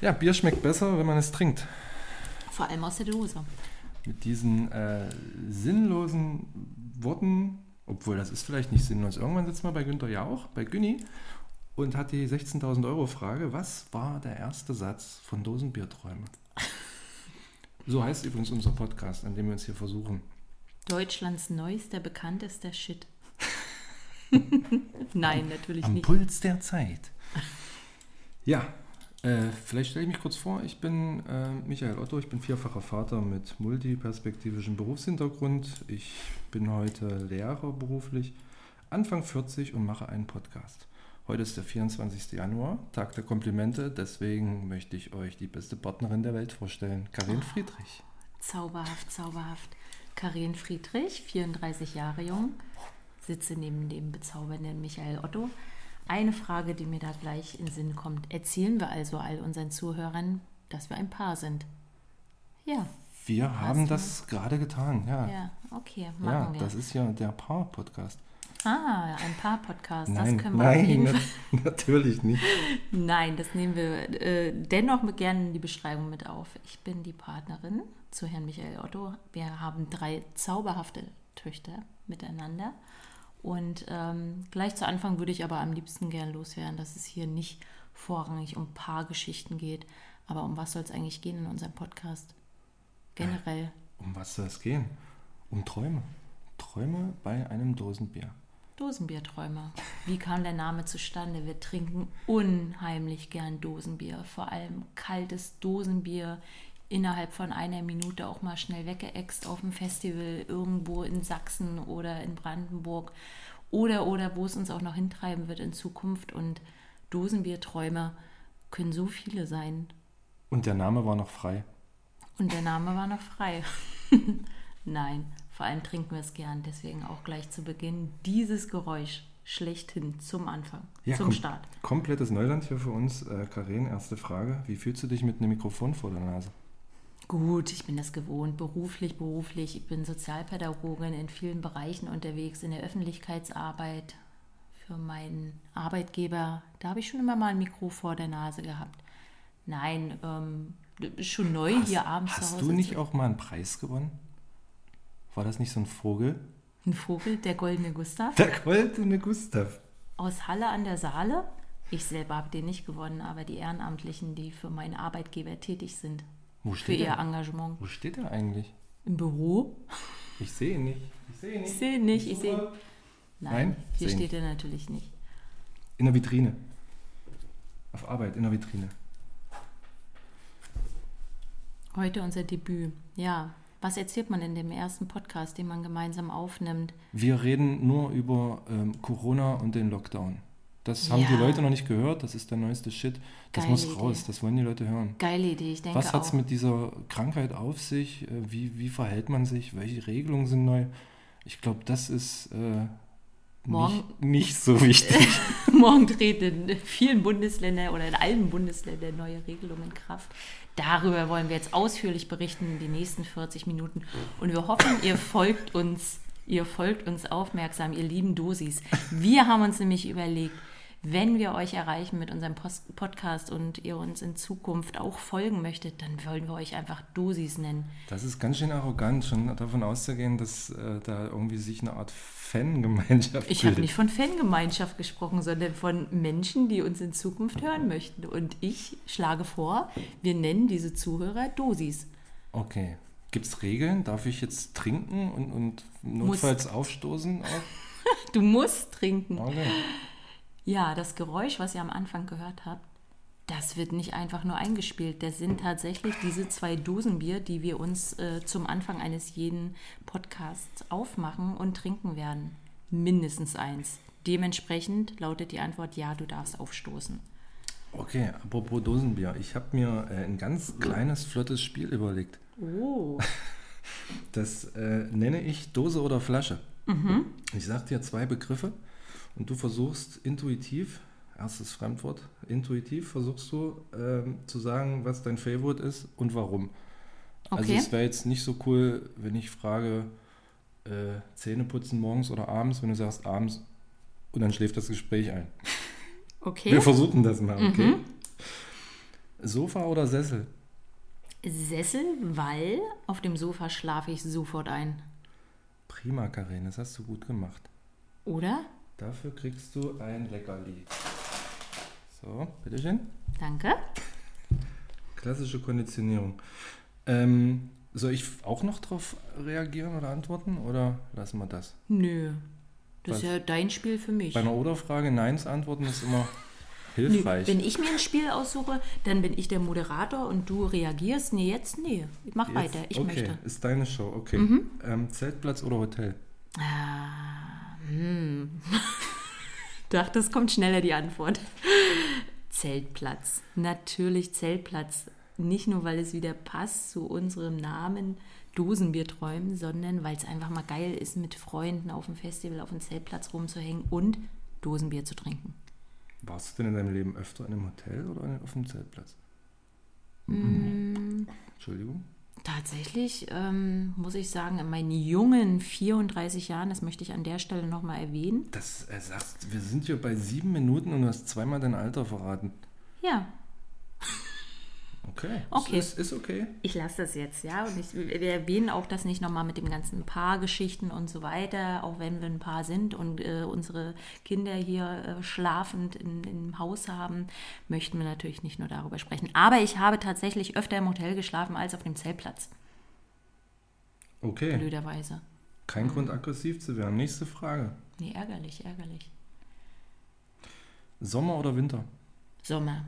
Ja, Bier schmeckt besser, wenn man es trinkt. Vor allem aus der Dose. Mit diesen äh, sinnlosen Worten, obwohl das ist vielleicht nicht sinnlos. Irgendwann sitzt man bei Günther Jauch, bei Günni, und hat die 16.000 Euro Frage, was war der erste Satz von Dosenbierträume? so heißt übrigens unser Podcast, an dem wir uns hier versuchen. Deutschlands neuester, bekanntester Shit. Nein, natürlich Am nicht. Puls der Zeit. Ja, äh, vielleicht stelle ich mich kurz vor. Ich bin äh, Michael Otto, ich bin vierfacher Vater mit multiperspektivischem Berufshintergrund. Ich bin heute Lehrer beruflich, Anfang 40 und mache einen Podcast. Heute ist der 24. Januar, Tag der Komplimente. Deswegen möchte ich euch die beste Partnerin der Welt vorstellen, Karin Friedrich. Zauberhaft, zauberhaft. Karin Friedrich, 34 Jahre jung, sitze neben dem bezaubernden Michael Otto. Eine Frage, die mir da gleich in den Sinn kommt. Erzählen wir also all unseren Zuhörern, dass wir ein Paar sind? Ja. Wir haben du- das gerade getan, ja. Ja, okay, Ja, machen wir. das ist ja der Paar-Podcast. ah, ein Paar-Podcast. Nein, Das können wir auf nein, jeden na- Fall. natürlich nicht. Nein, das nehmen wir äh, dennoch gerne in die Beschreibung mit auf. Ich bin die Partnerin zu Herrn Michael Otto. Wir haben drei zauberhafte Töchter miteinander. Und ähm, gleich zu Anfang würde ich aber am liebsten gern loswerden, dass es hier nicht vorrangig um Paargeschichten geht. Aber um was soll es eigentlich gehen in unserem Podcast? Generell. Um was soll es gehen? Um Träume. Träume bei einem Dosenbier. Dosenbierträume. Wie kam der Name zustande? Wir trinken unheimlich gern Dosenbier. Vor allem kaltes Dosenbier innerhalb von einer Minute auch mal schnell weggeext auf dem Festival irgendwo in Sachsen oder in Brandenburg oder oder wo es uns auch noch hintreiben wird in Zukunft. Und Dosenbierträume können so viele sein. Und der Name war noch frei. Und der Name war noch frei. Nein, vor allem trinken wir es gern. Deswegen auch gleich zu Beginn dieses Geräusch schlechthin zum Anfang, zum kom- Start. Komplettes Neuland hier für uns. Äh, Karin, erste Frage. Wie fühlst du dich mit einem Mikrofon vor der Nase? Gut, ich bin das gewohnt, beruflich, beruflich. Ich bin Sozialpädagogin in vielen Bereichen unterwegs, in der Öffentlichkeitsarbeit für meinen Arbeitgeber. Da habe ich schon immer mal ein Mikro vor der Nase gehabt. Nein, ähm, schon neu hier abends zu Hast du nicht auch mal einen Preis gewonnen? War das nicht so ein Vogel? Ein Vogel, der goldene Gustav? Der goldene Gustav. aus Halle an der Saale. Ich selber habe den nicht gewonnen, aber die Ehrenamtlichen, die für meinen Arbeitgeber tätig sind, Wo für steht ihr? Engagement. Wo steht er eigentlich? Im Büro? Ich sehe ihn nicht. Ich sehe ihn Ich nicht. sehe ihn nicht, ich sehe. Nein, Nein, hier steht er natürlich nicht. In der Vitrine. Auf Arbeit, in der Vitrine. Heute unser Debüt. Ja, was erzählt man in dem ersten Podcast, den man gemeinsam aufnimmt? Wir reden nur über ähm, Corona und den Lockdown. Das haben Ja. die Leute noch nicht gehört. Das ist der neueste Shit. Das Geile muss Idee. raus. Das wollen die Leute hören. Geile Idee, ich denke Was hat es mit dieser Krankheit auf sich? Äh, Wie, wie verhält man sich? Welche Regelungen sind neu? Ich glaube, das ist äh, Morgen- nicht, nicht so wichtig. Morgen treten in vielen Bundesländern oder in allen Bundesländern neue Regelungen in Kraft. Darüber wollen wir jetzt ausführlich berichten in den nächsten 40 Minuten. Und wir hoffen, ihr folgt uns, ihr folgt uns aufmerksam, ihr lieben Dosis. Wir haben uns nämlich überlegt, wenn wir euch erreichen mit unserem Post Podcast und ihr uns in Zukunft auch folgen möchtet, dann wollen wir euch einfach Dosis nennen. Das ist ganz schön arrogant, schon davon auszugehen, dass äh, da irgendwie sich eine Art Fangemeinschaft Ich habe nicht von Fangemeinschaft gesprochen, sondern von Menschen, die uns in Zukunft hören möchten. Und ich schlage vor, wir nennen diese Zuhörer Dosis. Okay. Gibt es Regeln? Darf ich jetzt trinken und, und notfalls aufstoßen? Auch? Du musst trinken. Okay. Ja, das Geräusch, was ihr am Anfang gehört habt, das wird nicht einfach nur eingespielt. Das sind tatsächlich diese zwei Dosen Bier, die wir uns äh, zum Anfang eines jeden Podcasts aufmachen und trinken werden. Mindestens eins. Dementsprechend lautet die Antwort, ja, du darfst aufstoßen. Okay, apropos Dosenbier. Ich habe mir äh, ein ganz kleines, flottes Spiel überlegt. Oh. Das äh, nenne ich Dose oder Flasche. Ich sage dir zwei Begriffe und du versuchst intuitiv, erstes Fremdwort, intuitiv versuchst du ähm, zu sagen, was dein Favorite ist und warum. Also Okay. es wäre jetzt nicht so cool, wenn ich frage, äh, Zähne putzen morgens oder abends, wenn du sagst abends und dann schläft das Gespräch ein. Okay. Wir versuchen das mal, okay? Sofa oder Sessel? Sessel, weil auf dem Sofa schlafe ich sofort ein. Prima, Karin, das hast du gut gemacht. Oder? Dafür kriegst du ein Leckerli. So, bitteschön. Danke. Klassische Konditionierung. Ähm, soll ich auch noch darauf reagieren oder antworten oder lassen wir das? Nö. Das Was? ist ja dein Spiel für mich. Bei einer Oder-Frage Neins antworten ist immer Nö, hilfreich. wenn ich mir ein Spiel aussuche, dann bin ich der Moderator und du reagierst. Nee, jetzt nee. Ich mach Jetzt- weiter. Ich okay, möchte. Mhm. ist deine Show, okay. Ähm, Zeltplatz oder Hotel? Ah, hm. Dachte, es kommt schneller die Antwort. Zeltplatz. Natürlich Zeltplatz. Nicht nur, weil es wieder passt zu unserem Namen Dosenbier träumen, sondern weil es einfach mal geil ist, mit Freunden auf dem Festival auf dem Zeltplatz rumzuhängen und Dosenbier zu trinken. Warst du denn in deinem Leben öfter in einem Hotel oder auf dem Zeltplatz? Mm, Entschuldigung. Tatsächlich ähm, muss ich sagen, in meinen jungen 34 Jahren, das möchte ich an der Stelle nochmal erwähnen, Das äh, sagst, wir sind hier bei sieben Minuten und du hast zweimal dein Alter verraten. ja, Okay. Okay. Ist, ist okay. Ich lasse das jetzt, ja. Und ich, wir erwähnen auch das nicht nochmal mit dem ganzen Paargeschichten und so weiter, auch wenn wir ein Paar sind und äh, unsere Kinder hier äh, schlafend in, im Haus haben, möchten wir natürlich nicht nur darüber sprechen. Aber ich habe tatsächlich öfter im Hotel geschlafen als auf dem Zeltplatz, Okay. blöderweise. Kein Grund, aggressiv zu werden. Nächste Frage. Nee, ärgerlich, ärgerlich. Sommer oder Winter? Sommer.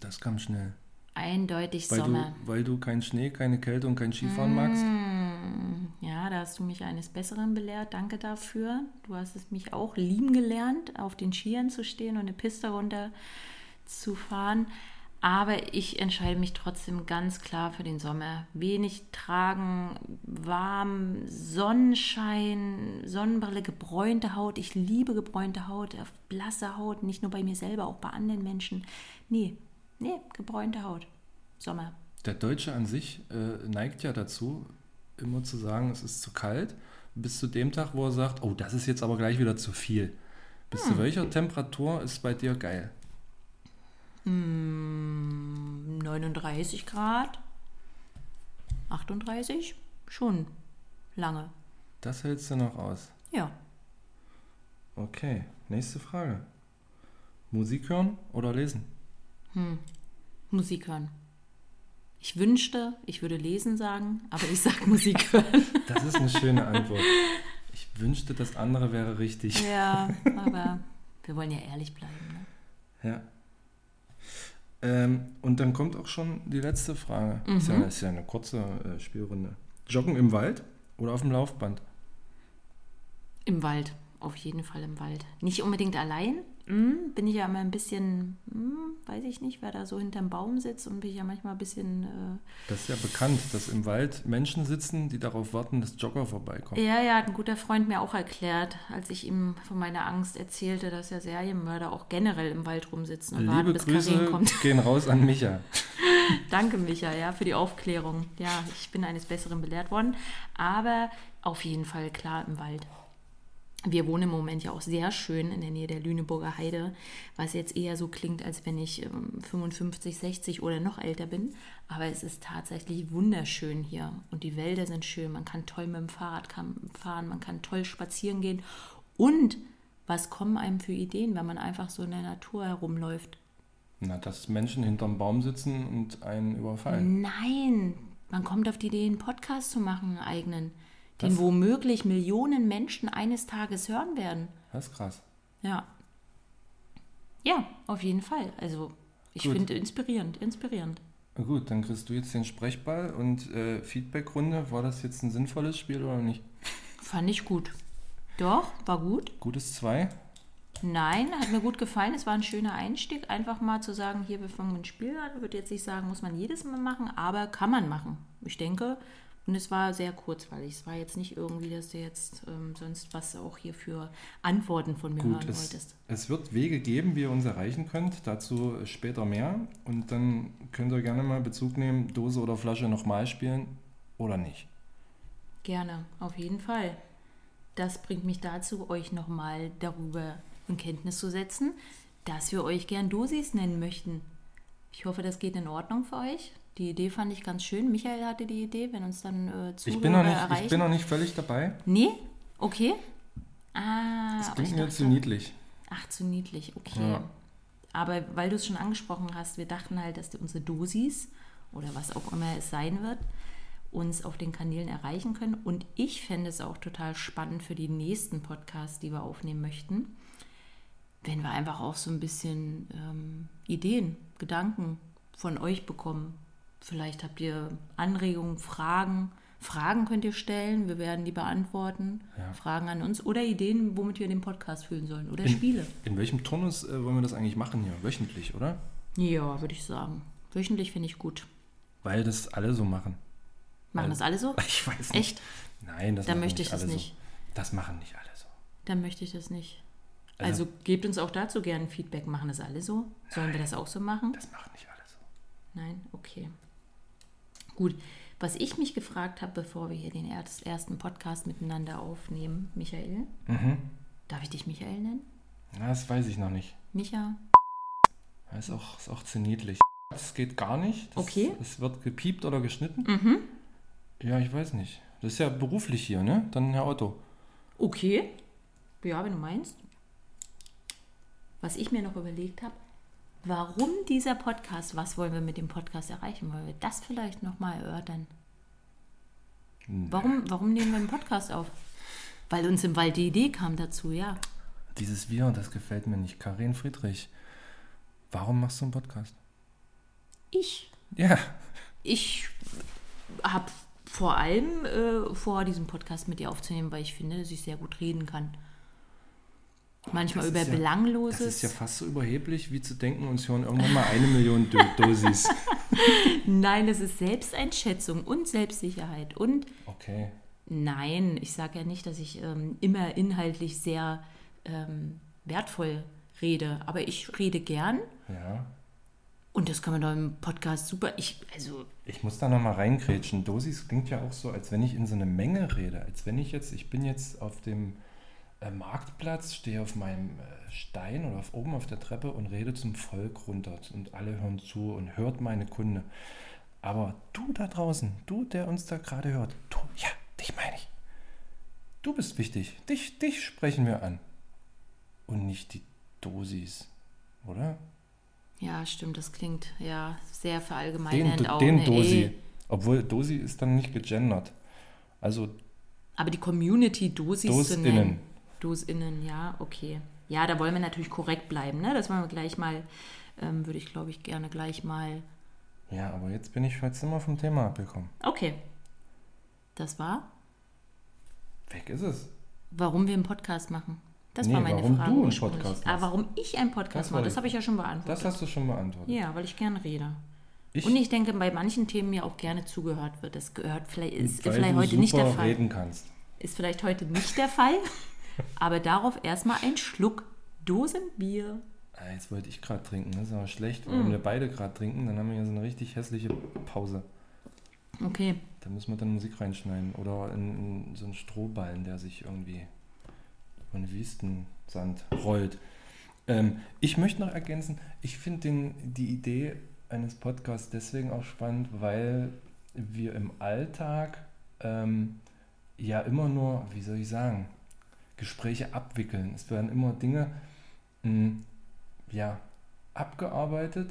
Das kam schnell. Eindeutig Weil Sommer. du, weil du keinen Schnee, keine Kälte und kein Skifahren magst? Mm, Ja, da hast du mich eines Besseren belehrt. Danke dafür. Du hast es mich auch lieben gelernt, auf den Skiern zu stehen und eine Piste runter zu fahren. Aber ich entscheide mich trotzdem ganz klar für den Sommer. Wenig tragen, warm, Sonnenschein, Sonnenbrille, gebräunte Haut. Ich liebe gebräunte Haut, blasse Haut, nicht nur bei mir selber, auch bei anderen Menschen. Nee, nee, gebräunte Haut. Sommer. Der Deutsche an sich äh, neigt ja dazu, immer zu sagen, es ist zu kalt, bis zu dem Tag, wo er sagt, oh, das ist jetzt aber gleich wieder zu viel. Bis Hm. zu welcher Temperatur ist bei dir geil? Hm, 39 Grad. 38? Schon lange. Das hältst du noch aus. Ja. Okay, nächste Frage. Musik hören oder lesen? Musik hören. Ich wünschte, ich würde lesen sagen, aber ich sag Musik hören. Das ist eine schöne Antwort. Ich wünschte, das andere wäre richtig. ja, aber wir wollen ja ehrlich bleiben. Ne? Ja. Ähm, und dann kommt auch schon die letzte Frage. Ist, ja, ist ja eine kurze äh, Spielrunde. Joggen im Wald oder auf dem Laufband? Im Wald, auf jeden Fall im Wald. Nicht unbedingt allein. Hm, bin ich ja immer ein bisschen, hm, weiß ich nicht, wer da so hinterm Baum sitzt und bin ich ja manchmal ein bisschen äh, Das ist ja bekannt, dass im Wald Menschen sitzen, die darauf warten, dass Jogger vorbeikommen. Ja, ja, hat ein guter Freund mir auch erklärt, als ich ihm von meiner Angst erzählte, dass ja Serienmörder auch generell im Wald rumsitzen und warten, Liebe bis Karin Grüße kommt. gehen raus an Micha. Danke, Micha, ja, für die Aufklärung. Ja, ich bin eines Besseren belehrt worden. Aber auf jeden Fall klar im Wald. Wir wohnen im Moment ja auch sehr schön in der Nähe der Lüneburger Heide, was jetzt eher so klingt, als wenn ich ähm, 55, 60 oder noch älter bin. Aber es ist tatsächlich wunderschön hier und die Wälder sind schön. Man kann toll mit dem Fahrrad fahren, man kann toll spazieren gehen. Und was kommen einem für Ideen, wenn man einfach so in der Natur herumläuft? Na, dass Menschen hinterm Baum sitzen und einen überfallen. Nein, man kommt auf die Idee, einen Podcast zu machen, einen eigenen, den Was? womöglich Millionen Menschen eines Tages hören werden. Das ist krass. Ja. Ja, auf jeden Fall. Also, ich finde inspirierend, inspirierend. Gut, dann kriegst du jetzt den Sprechball und äh, Feedbackrunde. War das jetzt ein sinnvolles Spiel oder nicht? Fand ich gut. Doch, war gut. Gutes zwei. Nein, hat mir gut gefallen. Es war ein schöner Einstieg, einfach mal zu sagen, hier, wir fangen ein Spiel an. Ich würde jetzt nicht sagen, muss man jedes Mal machen, aber kann man machen. Ich denke, und es war sehr kurzweilig. Es war jetzt nicht irgendwie, dass du jetzt ähm, sonst was auch hier für Antworten von mir Gut, hören es, wolltest. es wird Wege geben, wie ihr uns erreichen könnt. Dazu später mehr. Und dann könnt ihr gerne mal Bezug nehmen, Dose oder Flasche nochmal spielen oder nicht. Gerne, auf jeden Fall. Das bringt mich dazu, euch nochmal darüber in Kenntnis zu setzen, dass wir euch gern Dosis nennen möchten. Ich hoffe, das geht in Ordnung für euch. Die Idee fand ich ganz schön. Michael hatte die Idee, wenn uns dann äh, Zuhörer Ich bin, noch nicht, erreichen. ich bin noch nicht völlig dabei. nee? Okay. Ah, Das klingt mir dachte, zu niedlich. Ach, zu niedlich, okay. Ja. Aber weil du es schon angesprochen hast, wir dachten halt, dass unsere Dosis oder was auch immer es sein wird, uns auf den Kanälen erreichen können. Und ich fände es auch total spannend für die nächsten Podcasts, die wir aufnehmen möchten, wenn wir einfach auch so ein bisschen ähm, Ideen, Gedanken von euch bekommen. Vielleicht habt ihr Anregungen, Fragen. Fragen könnt ihr stellen, wir werden die beantworten. Ja. Fragen an uns oder Ideen, womit wir den Podcast füllen sollen oder In, Spiele. in welchem Turnus äh, wollen wir das eigentlich machen hier? Wöchentlich, oder? Ja, würde ich sagen. Wöchentlich finde ich gut. Weil das alle so machen. Machen Weil- das alle so? Ich weiß nicht. Echt? Nein, das Dann möchte ich das nicht. So. Das machen nicht alle so. Dann möchte ich das nicht. Also- Also gebt uns auch dazu gerne Feedback. Machen das alle so? Sollen wir das auch so machen? Das machen nicht alle so. Nein? Okay. Gut. Was ich mich gefragt habe, bevor wir hier den erst- ersten Podcast miteinander aufnehmen, Michael, Mhm. darf ich dich Michael nennen? Na, das weiß ich noch nicht. Micha? Das ist auch, ist auch zu niedlich. Das geht gar nicht. Das, Okay. Es wird gepiept oder geschnitten. Mhm. Ja, ich weiß nicht. Das ist ja beruflich hier, ne? Dann Herr Otto. Okay. Ja, wenn du meinst. Was ich mir noch überlegt habe, warum dieser Podcast, was wollen wir mit dem Podcast erreichen? Wollen wir das vielleicht nochmal erörtern? Warum, warum nehmen wir einen Podcast auf? Weil uns im Wald die Idee kam dazu, ja. Dieses Wir, das gefällt mir nicht. Karin Friedrich. Warum machst du einen Podcast? Ich, Ja. ich habe vor allem äh, vor, diesen Podcast mit dir aufzunehmen, weil ich finde, dass ich sehr gut reden kann. Manchmal Das über ja- Belangloses. Das ist ja fast so überheblich, wie zu denken, uns hören irgendwann mal eine Million Do Dosis. Nein, es ist Selbsteinschätzung und Selbstsicherheit. Und Okay. nein, ich sage ja nicht, dass ich ähm, immer inhaltlich sehr ähm, wertvoll rede, aber ich rede gern Ja. und das kann man doch im Podcast super. Ich, also, Ich muss da nochmal reingrätschen. Dosis klingt ja auch so, als wenn ich in so eine Menge rede. Als wenn ich jetzt, ich bin jetzt auf dem Marktplatz, stehe auf meinem äh, Stein oder auf, oben auf der Treppe und rede zum Volk runter. Und alle hören zu und hört meine Kunde. Aber du da draußen, du, der uns da gerade hört, du, ja, dich meine ich. Du bist wichtig. Dich, dich sprechen wir an. Und nicht die Dosis, oder? ja, stimmt, das klingt ja sehr Den, verallgemeinernd auch. den ne? Dosi. Ey, Obwohl Dosi ist dann nicht gegendert. Also Aber die Community Dosis zu DosInnen. nennen. DosInnen, ja, okay. Ja, da wollen wir natürlich korrekt bleiben, ne? Das wollen wir gleich mal, ähm, würde ich glaube ich gerne gleich mal. Ja, aber jetzt bin ich jetzt immer vom Thema abgekommen. Okay. Das war, Weg ist es. warum wir einen Podcast machen. Das Nee, war meine warum Frage. du einen. Podcast Ah, machst. warum ich einen Podcast Das mache, das habe ich ja schon beantwortet. Das hast du schon beantwortet. ja, weil ich gerne rede. Ich, Und ich denke, bei manchen Themen mir auch gerne zugehört wird. Das gehört vielleicht, ist vielleicht heute nicht der Fall. reden kannst. Ist vielleicht heute nicht der Fall. aber darauf erstmal ein Schluck Dosenbier. Ah, jetzt wollte ich gerade trinken. Das ist aber schlecht, Mm. wenn wir beide gerade trinken, dann haben wir hier so eine richtig hässliche Pause. Okay. Da müssen wir dann Musik reinschneiden. Oder in, in so einen Strohballen, der sich irgendwie über den Wüstensand rollt. Ähm, ich möchte noch ergänzen, ich finde die Idee eines Podcasts deswegen auch spannend, weil wir im Alltag ähm, ja immer nur, wie soll ich sagen, Gespräche abwickeln. Es werden immer Dinge mh, ja, abgearbeitet,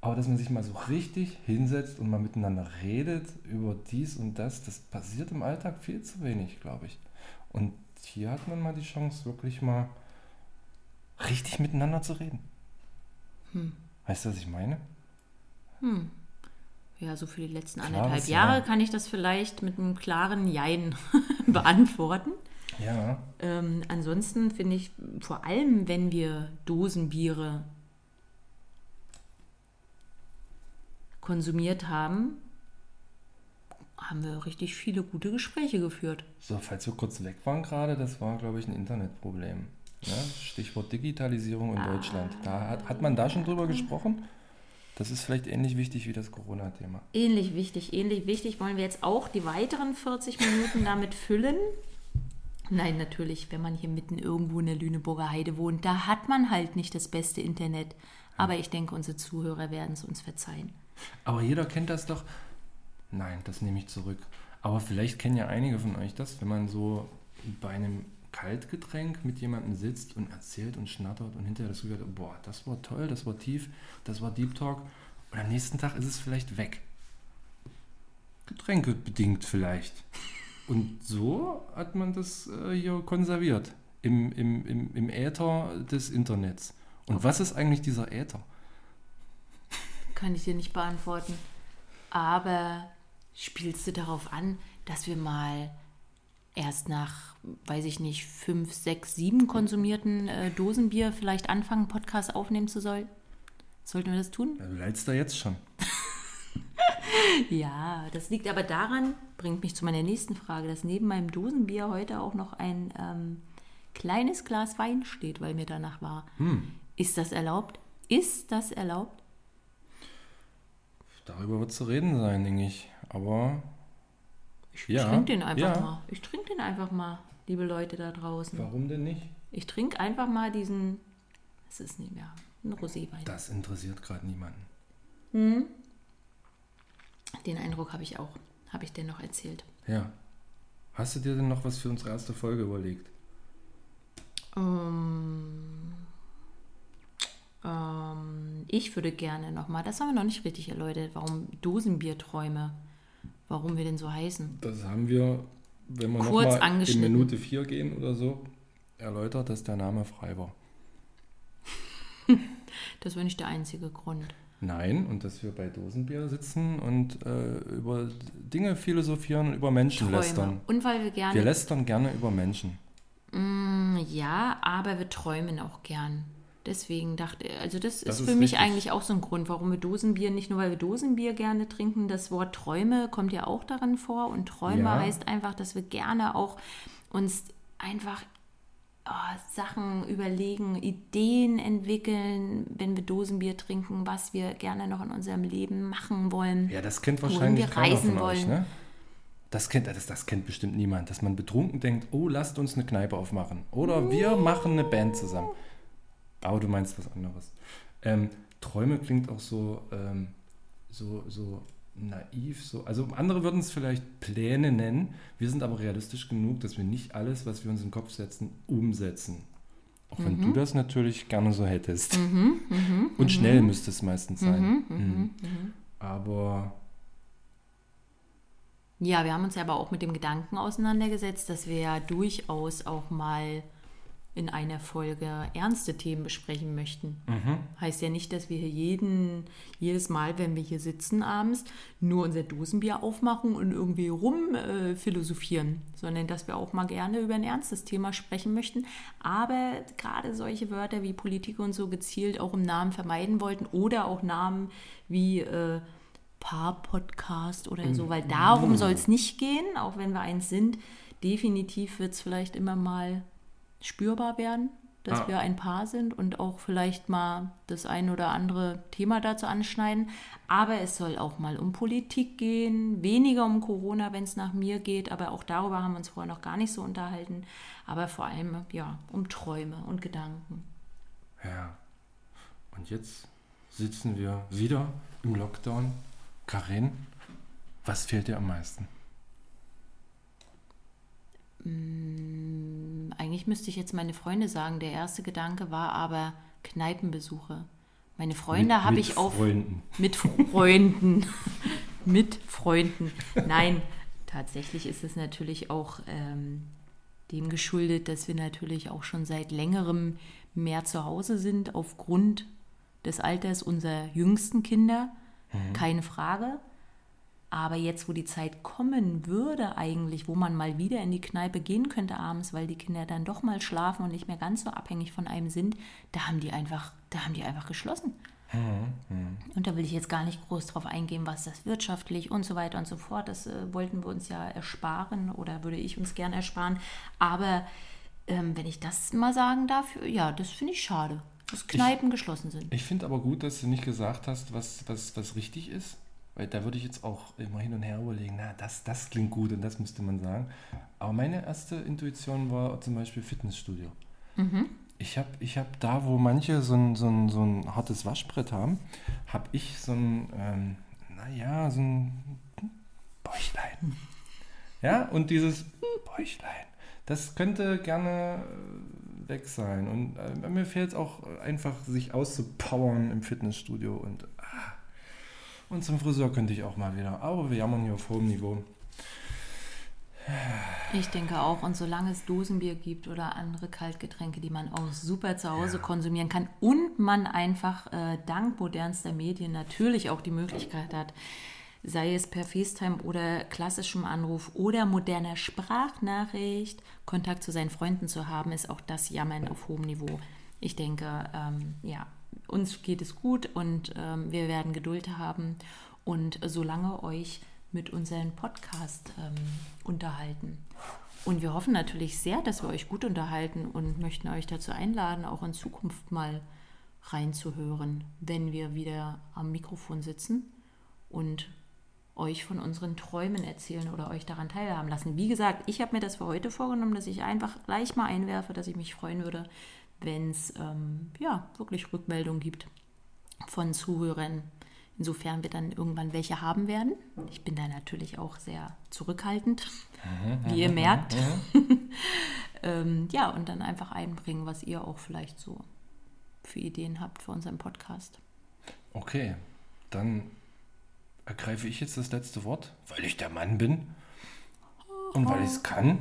aber dass man sich mal so richtig hinsetzt und mal miteinander redet über dies und das, das passiert im Alltag viel zu wenig, glaube ich. Und hier hat man mal die Chance, wirklich mal richtig miteinander zu reden. Hm. Weißt du, was ich meine? Hm. Ja, so für die letzten Klares anderthalb Ja. Jahre kann ich das vielleicht mit einem klaren Jein beantworten. Ja, Ähm, ansonsten finde ich, vor allem wenn wir Dosenbiere konsumiert haben, haben wir richtig viele gute Gespräche geführt. so, falls wir kurz weg waren gerade, das war, glaube ich, ein Internetproblem. Ne? Stichwort Digitalisierung in Deutschland. Da hat, hat man da schon drüber gesprochen? Das ist vielleicht ähnlich wichtig wie das Corona-Thema. Ähnlich wichtig, ähnlich wichtig. Wollen wir jetzt auch die weiteren 40 Minuten damit füllen? Nein, natürlich, wenn man hier mitten irgendwo in der Lüneburger Heide wohnt, da hat man halt nicht das beste Internet. Aber ich denke, unsere Zuhörer werden es uns verzeihen. Aber jeder kennt das doch. Nein, das nehme ich zurück. Aber vielleicht kennen ja einige von euch das, wenn man so bei einem Kaltgetränk mit jemandem sitzt und erzählt und schnattert und hinterher das hat, boah, das war toll, das war tief, das war Deep Talk. Und am nächsten Tag ist es vielleicht weg. Getränke bedingt vielleicht. Und so hat man das äh, hier konserviert im, im, im, im Äther des Internets. Und was ist eigentlich dieser Äther? Kann ich dir nicht beantworten. Aber spielst du darauf an, dass wir mal erst nach, weiß ich nicht, fünf, sechs, sieben konsumierten äh, Dosenbier vielleicht anfangen, Podcast aufnehmen zu sollen? Sollten wir das tun? Ja, du leidest da jetzt schon. Ja, das liegt aber daran, bringt mich zu meiner nächsten Frage, dass neben meinem Dosenbier heute auch noch ein ähm, kleines Glas Wein steht, weil mir danach war. Ist das erlaubt? Ist das erlaubt? Darüber wird zu reden sein, denke ich. Aber Ich Ja, trinke den einfach ja. mal. Ich trinke den einfach mal, liebe Leute da draußen. warum denn nicht? Ich trinke einfach mal diesen, es ist nicht mehr, ein Roséwein. Das interessiert gerade niemanden. Den Eindruck habe ich auch. Habe ich dir noch erzählt. Ja. Hast du dir denn noch was für unsere erste Folge überlegt? Ähm, ähm, ich würde gerne nochmal, das haben wir noch nicht richtig erläutert, warum Dosenbierträume, warum wir denn so heißen. Das haben wir, wenn wir Kurz nochmal in. Minute 4 gehen oder so, erläutert, dass der Name frei war. Das war nicht der einzige Grund. Nein, und dass wir bei Dosenbier sitzen und äh, über Dinge philosophieren und über Menschen Träume. lästern. Und weil wir gerne Wir lästern gerne über Menschen. Mm, Ja, aber wir träumen auch gern. Deswegen dachte also das, Das ist ist für mich richtig. eigentlich auch so ein Grund, warum wir Dosenbier, nicht nur weil wir Dosenbier gerne trinken, das Wort Träume kommt ja auch darin vor und Träume Ja. heißt einfach, dass wir gerne auch uns einfach oh, Sachen überlegen, Ideen entwickeln, wenn wir Dosenbier trinken, was wir gerne noch in unserem Leben machen wollen. Ja, das kennt wahrscheinlich wir keiner reisen von euch, wollen. ne? Das kennt, das, das kennt bestimmt niemand, dass man betrunken denkt, oh, lasst uns eine Kneipe aufmachen. Oder wir machen eine Band zusammen. Aber du meinst was anderes. Ähm, Träume klingt auch so, ähm, so, so naiv. So, also andere würden es vielleicht Pläne nennen. Wir sind aber realistisch genug, dass wir nicht alles, was wir uns in den Kopf setzen, umsetzen. Auch wenn du das natürlich gerne so hättest. Und schnell müsste es meistens sein. Mhm. Aber Ja, wir haben uns ja aber auch mit dem Gedanken auseinandergesetzt, dass wir ja durchaus auch mal in einer Folge ernste Themen besprechen möchten. Heißt ja nicht, dass wir hier jeden, jedes Mal, wenn wir hier sitzen abends, nur unser Dosenbier aufmachen und irgendwie rum äh, philosophieren, sondern dass wir auch mal gerne über ein ernstes Thema sprechen möchten. Aber gerade solche Wörter wie Politik und so gezielt auch im Namen vermeiden wollten oder auch Namen wie äh, Paar-Podcast oder so, weil darum soll es nicht gehen, auch wenn wir eins sind. Definitiv wird es vielleicht immer mal spürbar werden, dass Ah. wir ein Paar sind und auch vielleicht mal das ein oder andere Thema dazu anschneiden. Aber es soll auch mal um Politik gehen, weniger um Corona, wenn es nach mir geht, aber auch darüber haben wir uns vorher noch gar nicht so unterhalten. Aber vor allem ja um Träume und Gedanken. Ja. Und jetzt sitzen wir wieder im Lockdown. Karin, was fehlt dir am meisten? Eigentlich müsste ich jetzt meine Freunde sagen. Der erste Gedanke war aber Kneipenbesuche. Meine Freunde habe ich auf Freunden. mit Freunden. mit Freunden. Nein, tatsächlich ist es natürlich auch ähm, dem geschuldet, dass wir natürlich auch schon seit längerem mehr zu Hause sind aufgrund des Alters unserer jüngsten Kinder. Keine Frage. Aber jetzt, wo die Zeit kommen würde eigentlich, wo man mal wieder in die Kneipe gehen könnte abends, weil die Kinder dann doch mal schlafen und nicht mehr ganz so abhängig von einem sind, da haben die einfach, da haben die einfach geschlossen. Und da will ich jetzt gar nicht groß drauf eingehen, was das wirtschaftlich und so weiter und so fort. Das äh, wollten wir uns ja ersparen oder würde ich uns gern ersparen. Aber ähm, wenn ich das mal sagen darf, ja, das finde ich schade, dass Kneipen geschlossen sind. Ich finde aber gut, dass du nicht gesagt hast, was, was, was richtig ist. Weil da würde ich jetzt auch immer hin und her überlegen, na, das, das klingt gut und das müsste man sagen. Aber meine erste Intuition war zum Beispiel Fitnessstudio. ich habe ich hab da, wo manche so ein, so ein, so ein hartes Waschbrett haben, habe ich so ein, ähm, naja, so ein Bäuchlein. Ja, und dieses Bäuchlein, das könnte gerne äh, weg sein. Und äh, mir fehlt es auch einfach, sich auszupowern im Fitnessstudio. Und, ah. Und zum Friseur könnte ich auch mal wieder. Aber wir jammern hier auf hohem Niveau. Ich denke auch. Und solange es Dosenbier gibt oder andere Kaltgetränke, die man auch super zu Hause ja. konsumieren kann und man einfach äh, dank modernster Medien natürlich auch die Möglichkeit hat, sei es per FaceTime oder klassischem Anruf oder moderner Sprachnachricht, Kontakt zu seinen Freunden zu haben, ist auch das Jammern auf hohem Niveau. Ich denke, ähm, ja, uns geht es gut und ähm, wir werden Geduld haben und solange euch mit unserem Podcast ähm, unterhalten. Und wir hoffen natürlich sehr, dass wir euch gut unterhalten und möchten euch dazu einladen, auch in Zukunft mal reinzuhören, wenn wir wieder am Mikrofon sitzen und euch von unseren Träumen erzählen oder euch daran teilhaben lassen. Wie gesagt, ich habe mir das für heute vorgenommen, dass ich einfach gleich mal einwerfe, dass ich mich freuen würde, wenn es ähm, ja, wirklich Rückmeldungen gibt von Zuhörern, insofern wir dann irgendwann welche haben werden. Ich bin da natürlich auch sehr zurückhaltend, mhm, wie ihr mhm, merkt. Mhm. ähm, ja, und dann einfach einbringen, was ihr auch vielleicht so für Ideen habt für unseren Podcast. Okay, dann ergreife ich jetzt das letzte Wort, weil ich der Mann bin und weil ich es kann.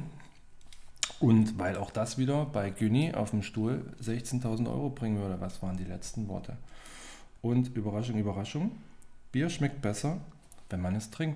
Und weil auch das wieder bei Günni auf dem Stuhl 16.000 Euro bringen würde. Was waren die letzten Worte? Und Überraschung, Überraschung, Bier schmeckt besser, wenn man es trinkt.